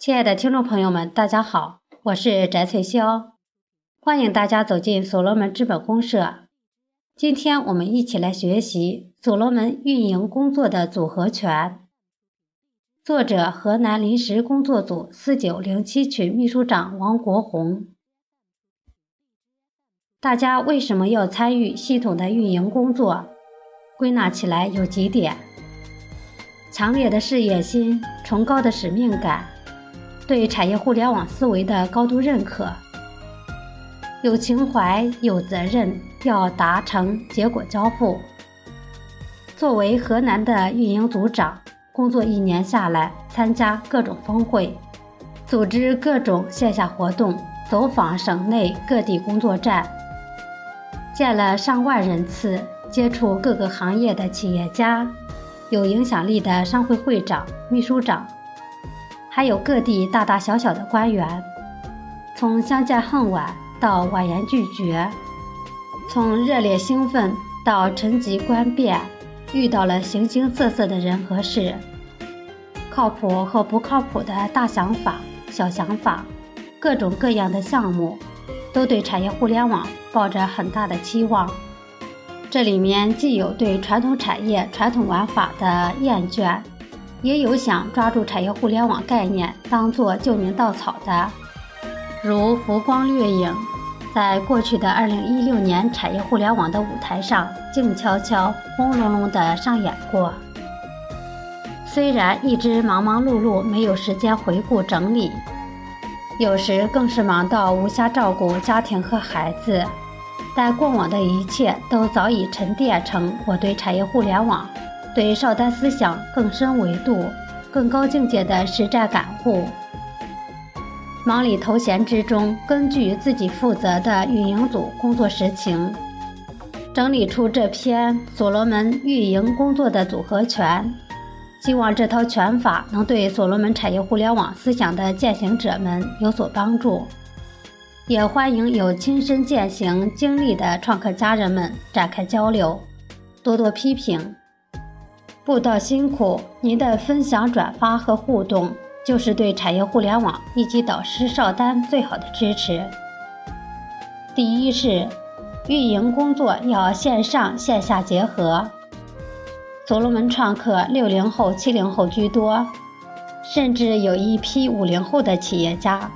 亲爱的听众朋友们，大家好，我是翟翠霄，欢迎大家走进所罗门资本公社。今天我们一起来学习所罗门运营工作的组合拳。作者：河南临时工作组四九零七群秘书长王国红。大家为什么要参与系统的运营工作？归纳起来有几点：强烈的事业心，崇高的使命感。对产业互联网思维的高度认可，有情怀、有责任，要达成结果交付。作为河南的运营组长，工作一年下来，参加各种峰会，组织各种线下活动，走访省内各地工作站，见了上万人次，接触各个行业的企业家，有影响力的商会会长、秘书长。还有各地大大小小的官员，从相见恨晚到婉言拒绝，从热烈兴奋到沉寂观变，遇到了形形色色的人和事，靠谱和不靠谱的大想法、小想法，各种各样的项目，都对产业互联网抱着很大的期望。这里面既有对传统产业、传统玩法的厌倦。也有想抓住产业互联网概念当做救命稻草的，如浮光掠影，在过去的2016年产业互联网的舞台上静悄悄、轰隆隆地上演过。虽然一直忙忙碌碌，没有时间回顾整理，有时更是忙到无暇照顾家庭和孩子，但过往的一切都早已沉淀成我对产业互联网。对少丹思想更深维度、更高境界的实战感悟，忙里偷闲之中，根据自己负责的运营组工作实情，整理出这篇所罗门运营工作的组合拳。希望这套拳法能对所罗门产业互联网思想的践行者们有所帮助，也欢迎有亲身践行经历的创客家人们展开交流，多多批评。布道辛苦，您的分享、转发和互动，就是对产业互联网以及导师邵丹最好的支持。第一是，运营工作要线上线下结合。所罗门创客六零后、七零后居多，甚至有一批五零后的企业家，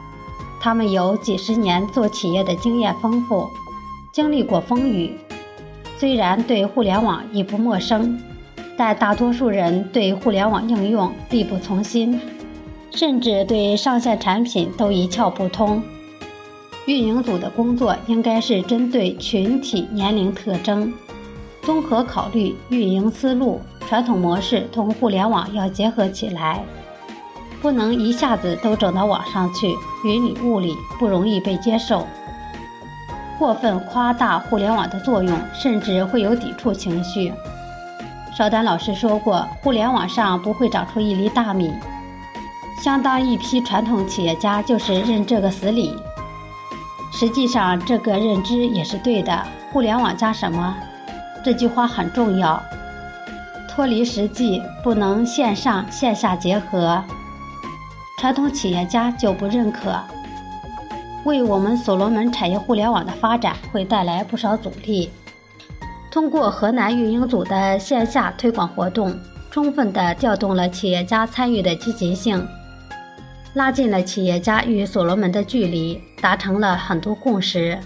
他们有几十年做企业的经验丰富，经历过风雨，虽然对互联网已不陌生。但大多数人对互联网应用力不从心，甚至对上线产品都一窍不通。运营组的工作应该是针对群体年龄特征，综合考虑运营思路、传统模式同互联网要结合起来，不能一下子都整到网上去，云里雾里，不容易被接受。过分夸大互联网的作用，甚至会有抵触情绪。邵丹老师说过：“互联网上不会长出一粒大米。”相当一批传统企业家就是认这个死理。实际上，这个认知也是对的。互联网加什么？这句话很重要。脱离实际，不能线上线下结合。传统企业家就不认可，为我们所罗门产业互联网的发展会带来不少阻力。通过河南运营组的线下推广活动，充分地调动了企业家参与的积极性，拉近了企业家与所罗门的距离，达成了很多共识。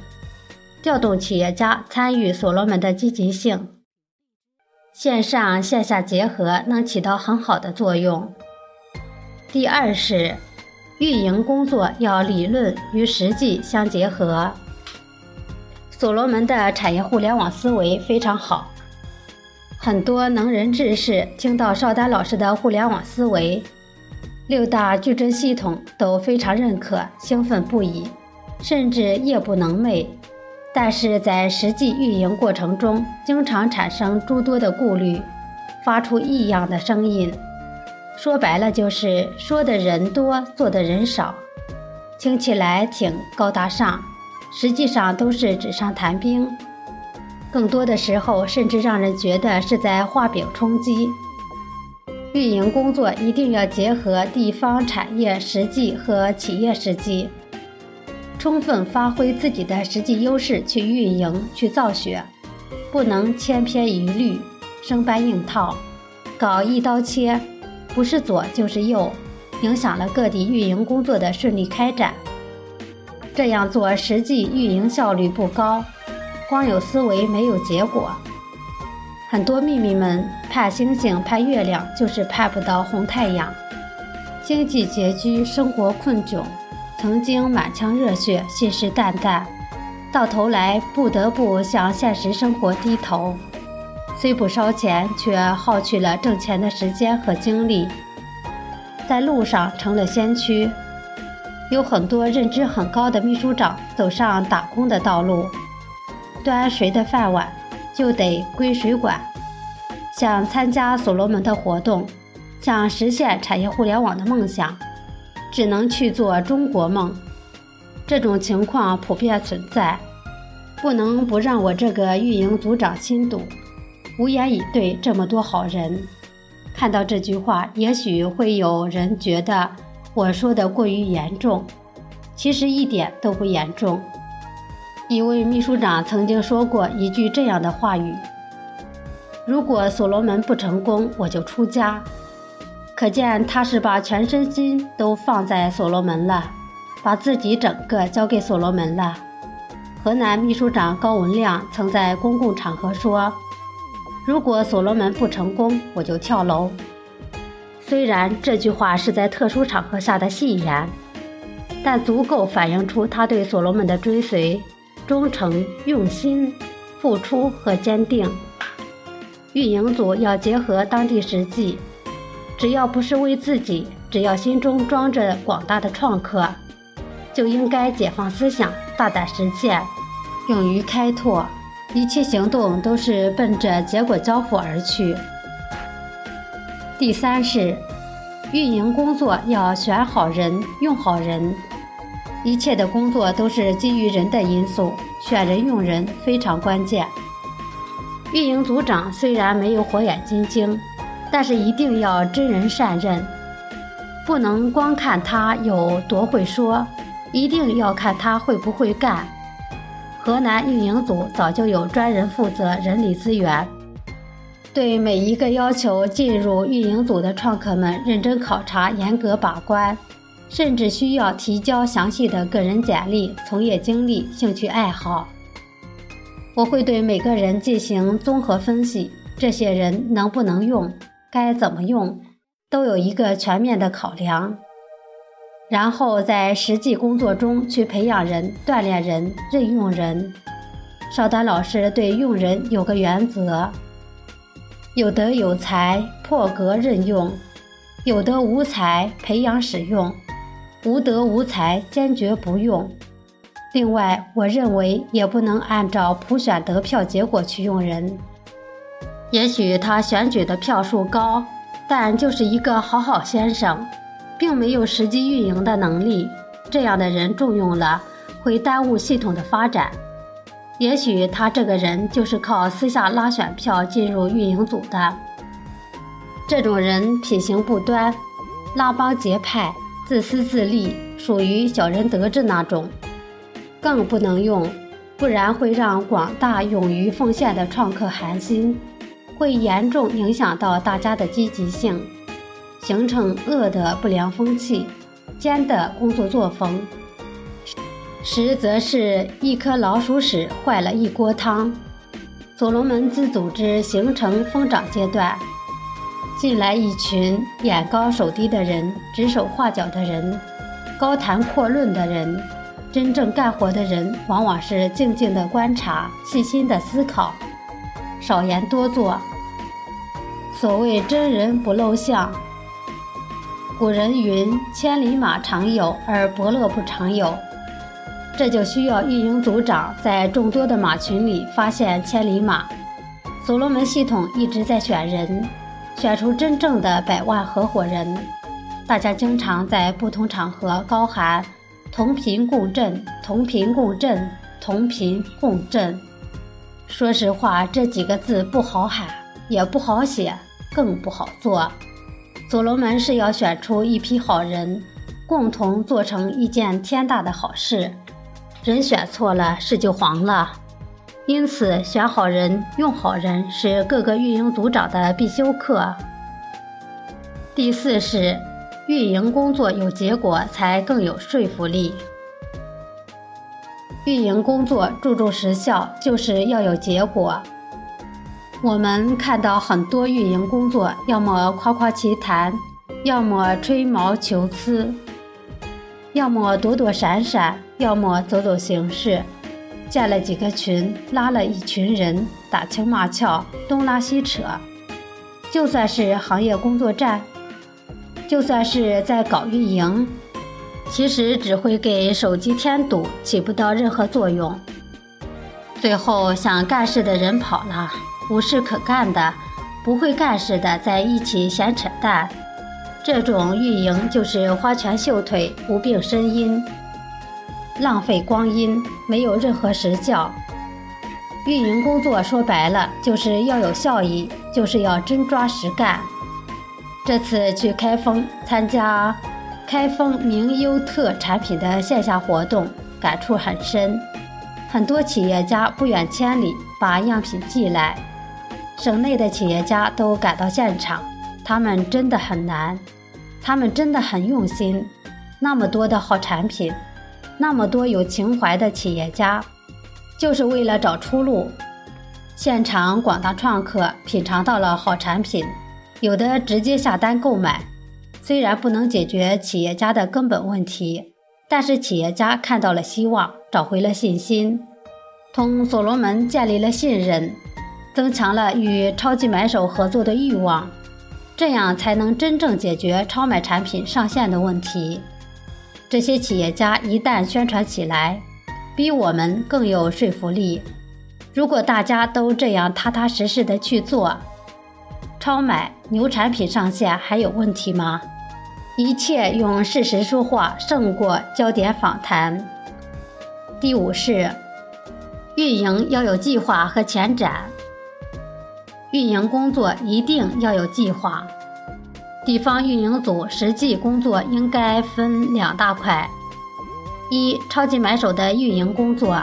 调动企业家参与所罗门的积极性，线上线下结合能起到很好的作用。第二是，运营工作要理论与实际相结合。所罗门的产业互联网思维非常好，很多能人志士听到邵丹老师的互联网思维，六大矩阵系统都非常认可，兴奋不已，甚至夜不能寐。但是在实际运营过程中，经常产生诸多的顾虑，发出异样的声音。说白了就是说的人多，做的人少，听起来挺高大上。实际上都是纸上谈兵，更多的时候甚至让人觉得是在画饼充饥。运营工作一定要结合地方产业实际和企业实际，充分发挥自己的实际优势去运营、去造血，不能千篇一律、生搬硬套，搞一刀切，不是左就是右，影响了各地运营工作的顺利开展。这样做实际运营效率不高，光有思维没有结果。很多秘密们盼星星盼月亮，就是盼不到红太阳。经济拮据，生活困窘，曾经满腔热血，信誓旦旦，到头来不得不向现实生活低头。虽不烧钱，却耗去了挣钱的时间和精力，在路上成了先驱。有很多认知很高的秘书长走上打工的道路，端谁的饭碗？就得归谁管。想参加所罗门的活动，想实现产业互联网的梦想，只能去做中国梦。这种情况普遍存在，不能不让我这个运营组长心堵，无言以对。这么多好人，看到这句话，也许会有人觉得我说的过于严重，其实一点都不严重。一位秘书长曾经说过一句这样的话语：“如果所罗门不成功，我就出家。”可见他是把全身心都放在所罗门了，把自己整个交给所罗门了。河南秘书长高文亮曾在公共场合说：“如果所罗门不成功，我就跳楼。”虽然这句话是在特殊场合下的戏言，但足够反映出他对所罗门的追随。忠诚、用心、付出和坚定。运营组要结合当地实际，只要不是为自己，只要心中装着广大的创客，就应该解放思想，大胆实践，勇于开拓。一切行动都是奔着结果交付而去。第三是，运营工作要选好人，用好人。一切的工作都是基于人的因素，选人用人非常关键。运营组长虽然没有火眼金睛，但是一定要知人善任，不能光看他有多会说，一定要看他会不会干。河南运营组早就有专人负责人力资源，对每一个要求进入运营组的创客们认真考察，严格把关。甚至需要提交详细的个人简历、从业经历、兴趣爱好。我会对每个人进行综合分析，这些人能不能用，该怎么用，都有一个全面的考量。然后在实际工作中去培养人、锻炼人、任用人。邵丹老师对用人有个原则：有德有才，破格任用；有德无才，培养使用。无德无才，坚决不用。另外，我认为也不能按照普选得票结果去用人。也许他选举的票数高，但就是一个好好先生，并没有实际运营的能力。这样的人重用了，会耽误系统的发展。也许他这个人就是靠私下拉选票进入运营组的。这种人品行不端，拉帮结派。自私自利，属于小人得志那种，更不能用，不然会让广大勇于奉献的创客寒心，会严重影响到大家的积极性，形成恶的不良风气，奸的工作作风，实则是一颗老鼠屎坏了一锅汤。所罗门自组织形成疯长阶段。进来一群眼高手低的人，指手画脚的人，高谈阔论的人，真正干活的人往往是静静的观察，细心的思考，少言多做。所谓真人不露相。古人云：“千里马常有，而伯乐不常有。”这就需要运营组长在众多的马群里发现千里马。所罗门系统一直在选人。选出真正的百万合伙人，大家经常在不同场合高喊“同频共振，同频共振，同频共振”。说实话，这几个字不好喊，也不好写，更不好做。所罗门是要选出一批好人，共同做成一件天大的好事。人选错了，事就黄了。因此，选好人、用好人是各个运营组长的必修课。第四是，运营工作有结果才更有说服力。运营工作注重实效，就是要有结果。我们看到很多运营工作，要么夸夸其谈，要么吹毛求疵，要么躲躲闪闪，要么走走形式。建了几个群，拉了一群人，打情骂俏，东拉西扯。就算是行业工作站，就算是在搞运营，其实只会给手机添堵，起不到任何作用。最后想干事的人跑了，无事可干的，不会干事的在一起闲扯淡。这种运营就是花拳绣腿，无病呻吟。浪费光阴，没有任何实效。运营工作说白了就是要有效益，就是要真抓实干。这次去开封参加开封名优特产品的线下活动，感触很深。很多企业家不远千里把样品寄来，省内的企业家都赶到现场，他们真的很难，他们真的很用心。那么多的好产品。那么多有情怀的企业家，就是为了找出路。现场广大创客品尝到了好产品，有的直接下单购买。虽然不能解决企业家的根本问题，但是企业家看到了希望，找回了信心，同所罗门建立了信任，增强了与超级买手合作的欲望。这样才能真正解决超买产品上线的问题。这些企业家一旦宣传起来，比我们更有说服力。如果大家都这样踏踏实实的去做，超买牛产品上线还有问题吗？一切用事实说话胜过焦点访谈。第五是，运营要有计划和前瞻。运营工作一定要有计划。地方运营组实际工作应该分两大块：一、超级买手的运营工作；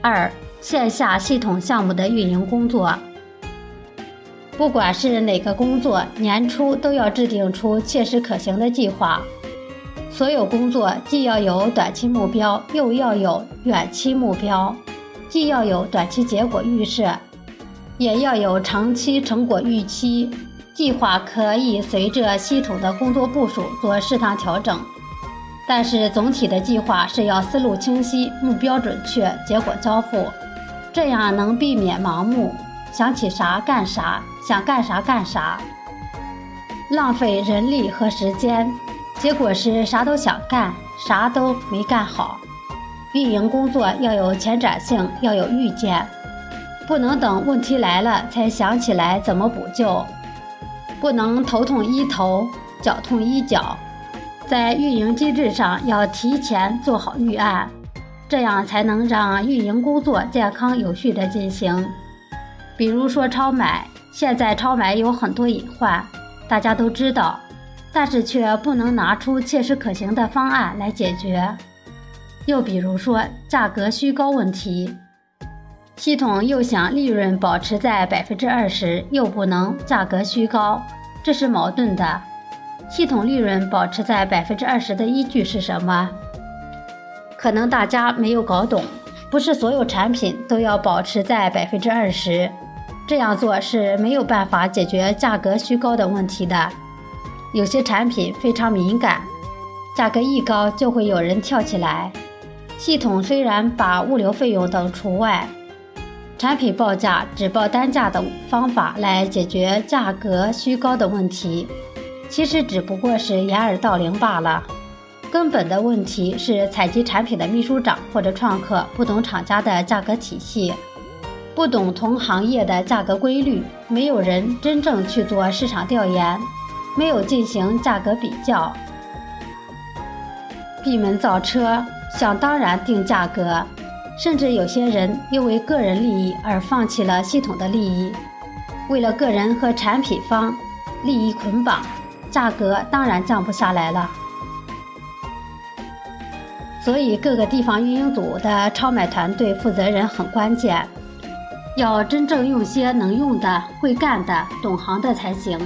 二、线下系统项目的运营工作。不管是哪个工作，年初都要制定出切实可行的计划。所有工作既要有短期目标，又要有远期目标；既要有短期结果预设，也要有长期成果预期。计划可以随着系统的工作部署做适当调整，但是总体的计划是要思路清晰、目标准确、结果交付，这样能避免盲目，想起啥干啥，想干啥干啥，浪费人力和时间，结果是啥都想干，啥都没干好。运营工作要有前瞻性，要有预见，不能等问题来了才想起来怎么补救。不能头痛医头，脚痛医脚，在运营机制上要提前做好预案，这样才能让运营工作健康有序的进行。比如说超买，现在超买有很多隐患，大家都知道，但是却不能拿出切实可行的方案来解决。又比如说价格虚高问题，系统又想利润保持在百分之二十，又不能价格虚高。这是矛盾的。系统利润保持在百分之二十的依据是什么？可能大家没有搞懂，不是所有产品都要保持在百分之二十。这样做是没有办法解决价格虚高的问题的。有些产品非常敏感，价格一高就会有人跳起来。系统虽然把物流费用等除外。产品报价只报单价的方法来解决价格虚高的问题，其实只不过是掩耳盗铃罢了。根本的问题是采集产品的秘书长或者创客不懂厂家的价格体系，不懂同行业的价格规律，没有人真正去做市场调研，没有进行价格比较，闭门造车，想当然定价格。甚至有些人又为个人利益而放弃了系统的利益，为了个人和产品方利益捆绑，价格当然降不下来了。所以，各个地方运营组的超买团队负责人很关键，要真正用些能用的、会干的、懂行的才行。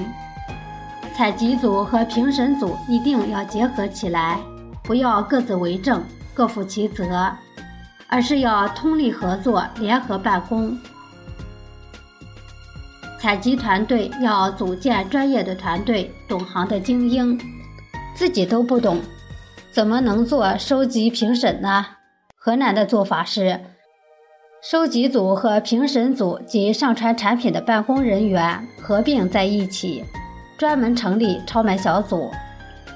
采集组和评审组一定要结合起来，不要各自为政、各负其责，而是要通力合作、联合办公。采集团队要组建专业的团队，懂行的精英，自己都不懂。怎么能做收集评审呢？河南的做法是，收集组和评审组及上传产品的办公人员合并在一起，专门成立超买小组，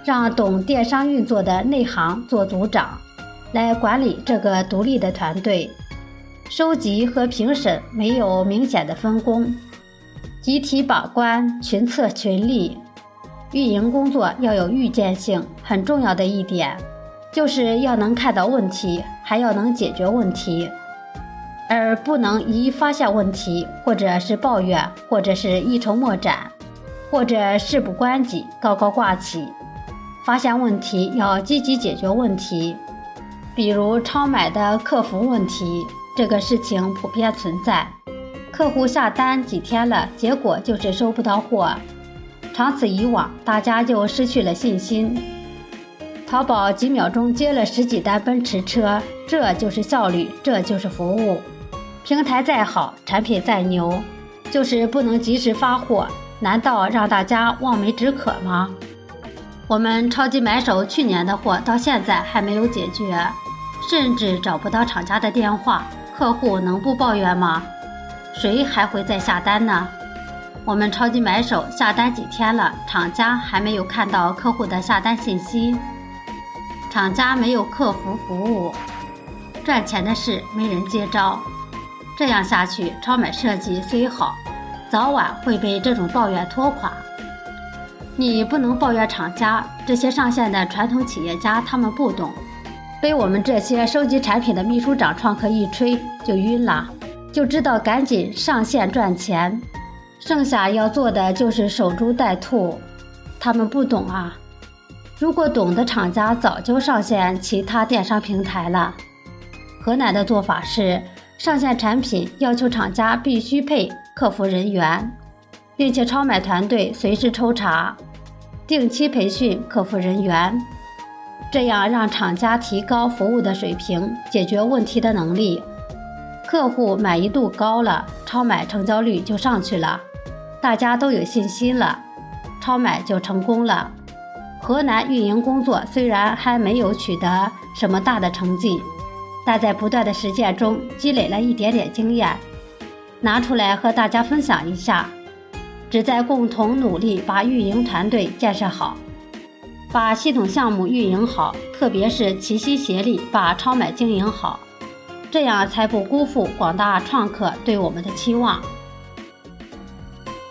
让懂电商运作的内行做组长，来管理这个独立的团队。收集和评审没有明显的分工，集体把关，群策群力。运营工作要有预见性，很重要的一点，就是要能看到问题，还要能解决问题，而不能一发现问题，或者是抱怨，或者是一筹莫展，或者事不关己，高高挂起。发现问题要积极解决问题，比如超买的客服问题，这个事情普遍存在，客户下单几天了，结果就是收不到货。长此以往，大家就失去了信心。淘宝几秒钟接了十几单奔驰车，这就是效率，这就是服务。平台再好，产品再牛，就是不能及时发货，难道让大家望梅止渴吗？我们超级买手去年的货到现在还没有解决，甚至找不到厂家的电话，客户能不抱怨吗？谁还会再下单呢？我们超级买手下单几天了，厂家还没有看到客户的下单信息，厂家没有客服服务，赚钱的事没人接招，这样下去，超买设计虽好，早晚会被这种抱怨拖垮。你不能抱怨厂家，这些上线的传统企业家他们不懂，被我们这些收集产品的秘书长创客一吹就晕了，就知道赶紧上线赚钱。剩下要做的就是守株待兔，他们不懂啊。如果懂的厂家早就上线其他电商平台了。河南的做法是，上线产品要求厂家必须配客服人员，并且超买团队随时抽查，定期培训客服人员，这样让厂家提高服务的水平，解决问题的能力。客户满意度高了，超买成交率就上去了。大家都有信心了，超买就成功了。河南运营工作虽然还没有取得什么大的成绩，但在不断的实践中积累了一点点经验，拿出来和大家分享一下。旨在共同努力把运营团队建设好，把系统项目运营好，特别是齐心协力把超买经营好，这样才不辜负广大创客对我们的期望。